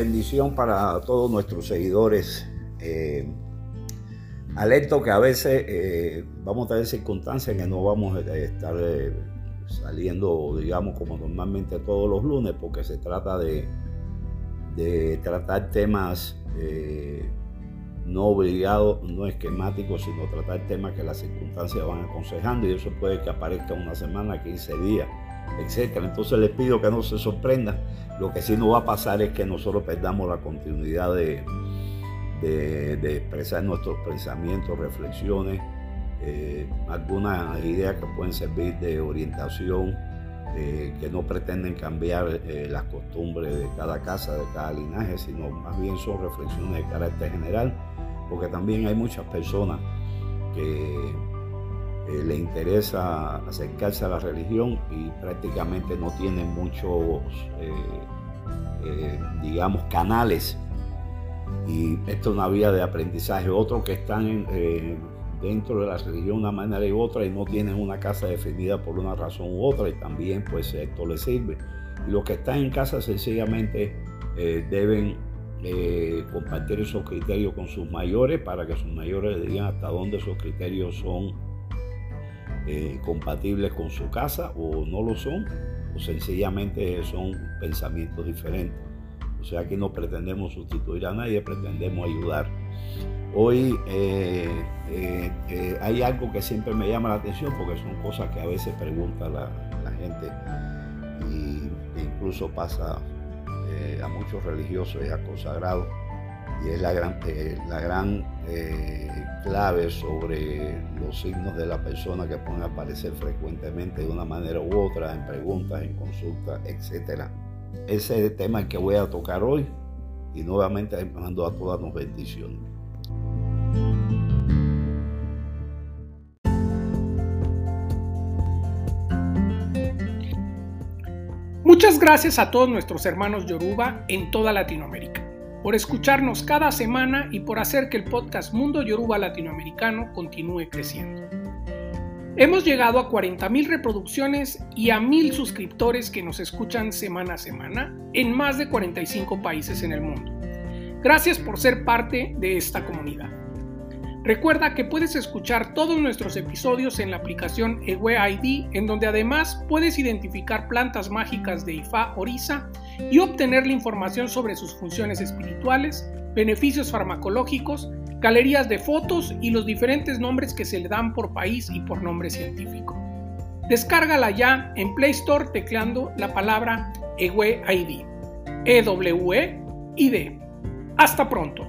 bendición para todos nuestros seguidores. Eh, alerto que a veces eh, vamos a tener circunstancias que no vamos a estar eh, saliendo, digamos, como normalmente todos los lunes, porque se trata de, de tratar temas no obligados, no esquemáticos, sino tratar temas que las circunstancias van aconsejando y eso puede que aparezca una semana, 15 días etcétera. Entonces les pido que no se sorprendan. Lo que sí no va a pasar es que nosotros perdamos la continuidad de, de, expresar nuestros pensamientos, reflexiones, eh, algunas ideas que pueden servir de orientación, eh, que no pretenden cambiar eh, las costumbres de cada casa, de cada linaje, sino más bien son reflexiones de carácter general, porque también hay muchas personas que eh, le interesa acercarse a la religión y prácticamente no tienen muchos, eh, eh, digamos, canales. Y esto es una vía de aprendizaje. Otros que están dentro de la religión de una manera u otra y no tienen una casa definida por una razón u otra y también pues esto les sirve. Y los que están en casa sencillamente deben compartir esos criterios con sus mayores para que sus mayores digan hasta dónde esos criterios son eh, compatibles con su casa o no lo son, o sencillamente son pensamientos diferentes. O sea, que no pretendemos sustituir a nadie, pretendemos ayudar. Hoy eh, eh, hay algo que siempre me llama la atención porque son cosas que a veces pregunta la, gente y incluso pasa a muchos religiosos y a consagrados y es la gran, eh, la gran eh, clave sobre los signos de la persona que pueden aparecer frecuentemente de una manera u otra en preguntas, en consultas, etc. Ese es el tema que voy a tocar hoy y nuevamente mando a todas nos bendiciones. Muchas gracias a todos nuestros hermanos Yoruba en toda Latinoamérica por escucharnos cada semana y por hacer que el podcast Mundo Yoruba Latinoamericano continúe creciendo. Hemos llegado a 40.000 reproducciones y a 1.000 suscriptores que nos escuchan semana a semana en más de 45 países en el mundo. Gracias por ser parte de esta comunidad. Recuerda que puedes escuchar todos nuestros episodios en la aplicación Ewe ID, en donde además puedes identificar plantas mágicas de Ifa Orisa y obtener la información sobre sus funciones espirituales, beneficios farmacológicos, galerías de fotos y los diferentes nombres que se le dan por país y por nombre científico. Descárgala ya en Play Store tecleando la palabra Ewe ID. E-W-E-I-D. Hasta pronto.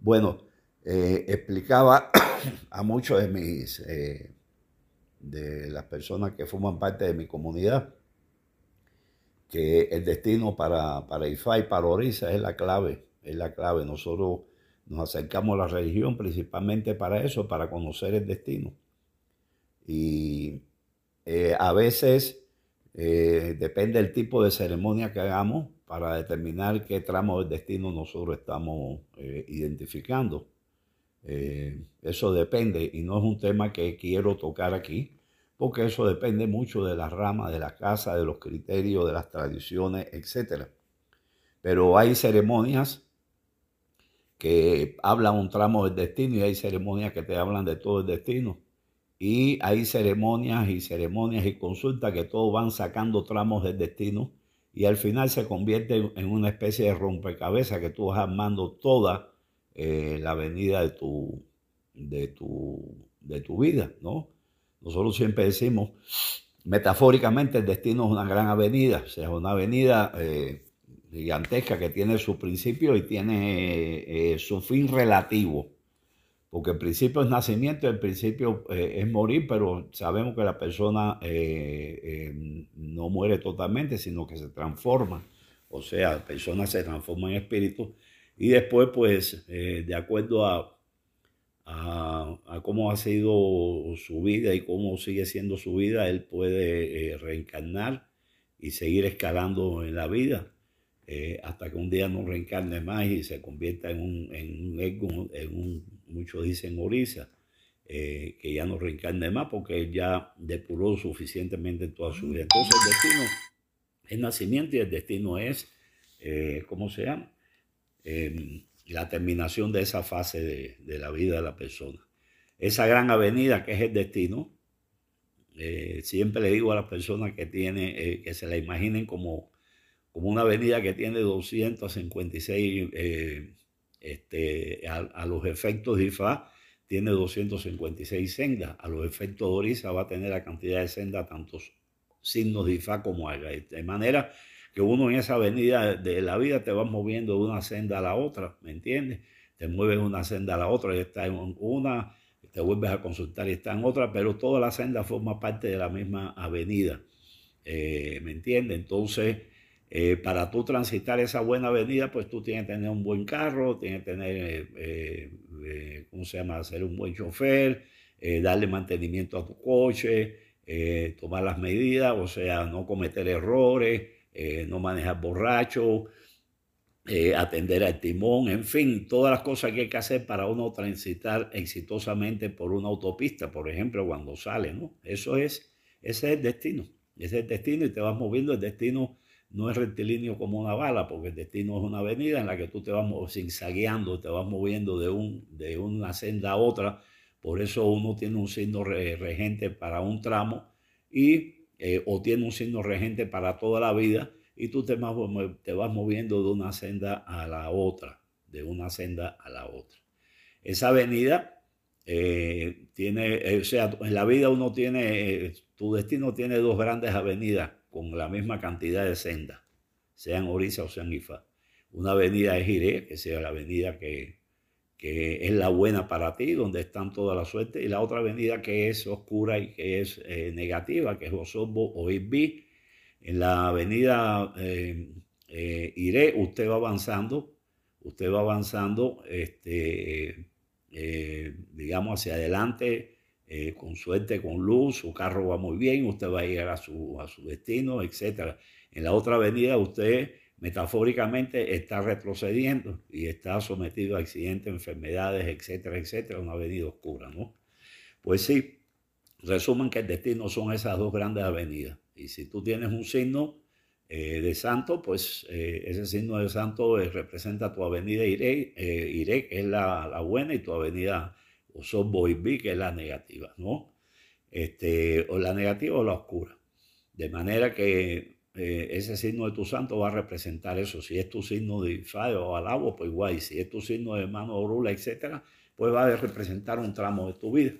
Bueno, eh, explicaba a muchos de mis, eh, de las personas que forman parte de mi comunidad, que el destino para, para IFA y para Orisa es la clave, es la clave. Nosotros nos acercamos a la religión principalmente para eso, para conocer el destino. Y eh, a veces depende del tipo de ceremonia que hagamos, para determinar qué tramo del destino nosotros estamos eh, identificando. Eh, eso depende y no es un tema que quiero tocar aquí, porque eso depende mucho de la rama, de la casa, de los criterios, de las tradiciones, etc. Pero hay ceremonias que hablan un tramo del destino y hay ceremonias que te hablan de todo el destino. Y hay ceremonias y ceremonias y consultas que todos van sacando tramos del destino y al final se convierte en una especie de rompecabezas que tú vas armando toda eh, la avenida de tu, de, tu, de tu vida, ¿no? Nosotros siempre decimos, metafóricamente, el destino es una gran avenida, o sea, una avenida eh, gigantesca que tiene su principio y tiene eh, su fin relativo. Porque el principio es nacimiento, el principio es morir, pero sabemos que la persona no muere totalmente, sino que se transforma. O sea, la persona se transforma en espíritu y después, pues, de acuerdo a, a, cómo ha sido su vida y cómo sigue siendo su vida, él puede reencarnar y seguir escalando en la vida. hasta que un día no reencarne más y se convierta en un, en un en un muchos dicen Orisa, eh, que ya no reencarne más porque ya depuró suficientemente toda su vida. Entonces el destino el nacimiento y el destino es, eh, ¿cómo se llama? La terminación de esa fase de, la vida de la persona. Esa gran avenida que es el destino, eh, siempre le digo a las personas que, tiene, eh, que se la imaginen como, como una avenida que tiene 256, este, a, a, los efectos de IFA, tiene 256 sendas. A los efectos de Orisa va a tener la cantidad de sendas tantos signos de IFA como haga. De manera que uno en esa avenida de la vida te va moviendo de una senda a la otra, ¿me entiendes? Te mueves de una senda a la otra y está en una, te vuelves a consultar y está en otra, pero toda la senda forma parte de la misma avenida, eh, ¿me entiendes? Entonces, eh, para tú transitar esa buena avenida, pues tú tienes que tener un buen carro, tienes que tener, eh, ¿cómo se llama?, ser un buen chofer, darle mantenimiento a tu coche, tomar las medidas, o sea, no cometer errores, eh, no manejar borracho, eh, atender al timón, en fin, todas las cosas que hay que hacer para uno transitar exitosamente por una autopista, por ejemplo, cuando sale, ¿no? Eso es, ese es el destino, ese es el destino y te vas moviendo, el destino no es rectilíneo como una bala, porque el destino es una avenida en la que tú te vas zigzagueando, te vas moviendo de, un, de una senda a otra, por eso uno tiene un signo regente para un tramo y, eh, o tiene un signo regente para toda la vida y tú te, vas moviendo de una senda a la otra, de una senda a la otra. Esa avenida eh, tiene, eh, o sea, en la vida uno tiene, tu destino tiene dos grandes avenidas con la misma cantidad de sendas, sean Orisa o sean Ifa. Una avenida es Iré, que sea la avenida que, que es la buena para ti, donde están toda la suerte, y la otra avenida que es oscura y que es eh, negativa, que es Osorbo o. En la avenida eh, eh, Iré, usted va avanzando, usted va avanzando, este, digamos, hacia adelante, con suerte, con luz, su carro va muy bien, usted va a llegar a su, a su destino, etc. En la otra avenida usted metafóricamente está retrocediendo y está sometido a accidentes, enfermedades, etcétera, etcétera, una avenida oscura, ¿no? Pues sí, resumen que el destino son esas dos grandes avenidas. Y si tú tienes un signo eh, de santo, pues eh, ese signo de santo eh, representa tu avenida Iré, Iré, que es la, buena, y tu avenida Osorbo Ibí, que es la negativa, ¿no? Este, o la negativa o la oscura. De manera que eh, ese signo de tu santo va a representar eso. Si es tu signo de Ifá o Alabo, pues igual. si es tu signo de mano Orula, etcétera, pues va a representar un tramo de tu vida,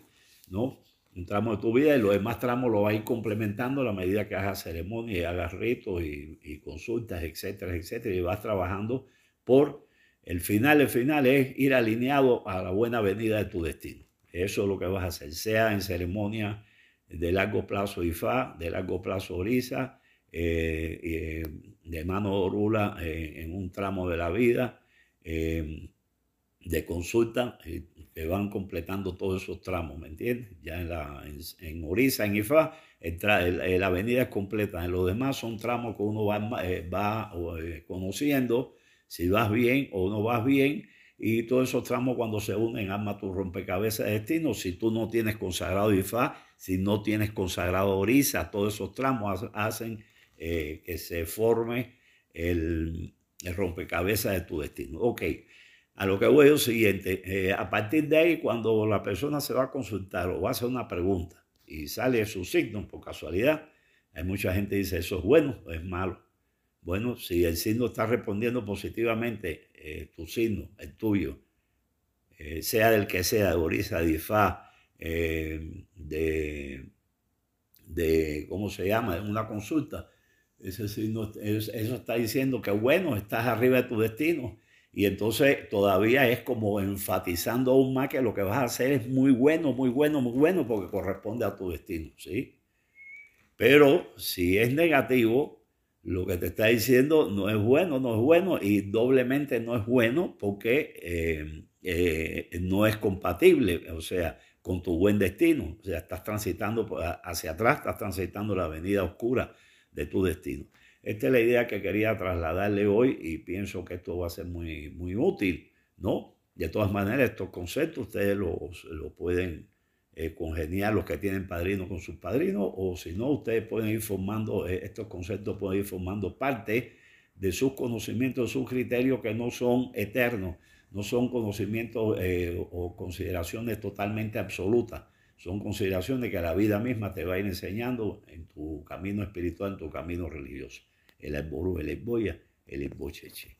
¿no? Un tramo de tu vida y los demás tramos lo va a ir complementando a la medida que hagas ceremonia y hagas ritos y, consultas, etcétera, etcétera, y vas trabajando por el final. El final es ir alineado a la buena venida de tu destino. Eso es lo que vas a hacer, sea en ceremonia de largo plazo Ifá, de largo plazo Orisa, eh, eh, de mano rula eh, en un tramo de la vida, de consulta, que van completando todos esos tramos, ¿me entiendes? Ya en, la, en, Orisa, en Ifá, la avenida es completa, en los demás son tramos que uno va, va conociendo, si vas bien o no vas bien, y todos esos tramos cuando se unen arma tu rompecabezas de destino. Si tú no tienes consagrado Ifá, si no tienes consagrado Orisa, todos esos tramos hacen eh, que se forme el, rompecabezas de tu destino. Ok, a lo que voy es lo siguiente, eh, a partir de ahí cuando la persona se va a consultar o va a hacer una pregunta y sale su signo por casualidad, hay mucha gente que dice eso es bueno o es malo. Bueno, si el signo está respondiendo positivamente, eh, tu signo, el tuyo, sea del que sea, de Orisa, de Ifá, de, de, ¿cómo se llama?, una consulta, eso está diciendo que bueno, estás arriba de tu destino. Y entonces todavía es como enfatizando aún más que lo que vas a hacer es muy bueno, muy bueno, muy bueno, porque corresponde a tu destino, ¿sí? Pero si es negativo, lo que te está diciendo no es bueno, no es bueno, y doblemente no es bueno porque eh, eh, no es compatible, o sea, con tu buen destino. O sea, estás transitando hacia atrás, estás transitando la avenida oscura de tu destino. Esta es la idea que quería trasladarle hoy y pienso que esto va a ser muy, muy útil, ¿no? De todas maneras, estos conceptos ustedes los, pueden eh, congeniar los que tienen padrinos con sus padrinos, o si no, ustedes pueden ir formando, eh, estos conceptos pueden ir formando parte de sus conocimientos, de sus criterios que no son eternos, no son conocimientos eh, o consideraciones totalmente absolutas, son consideraciones que la vida misma te va a ir enseñando en tu camino espiritual, en tu camino religioso. El Alború, el Esboya, el Esbocheche.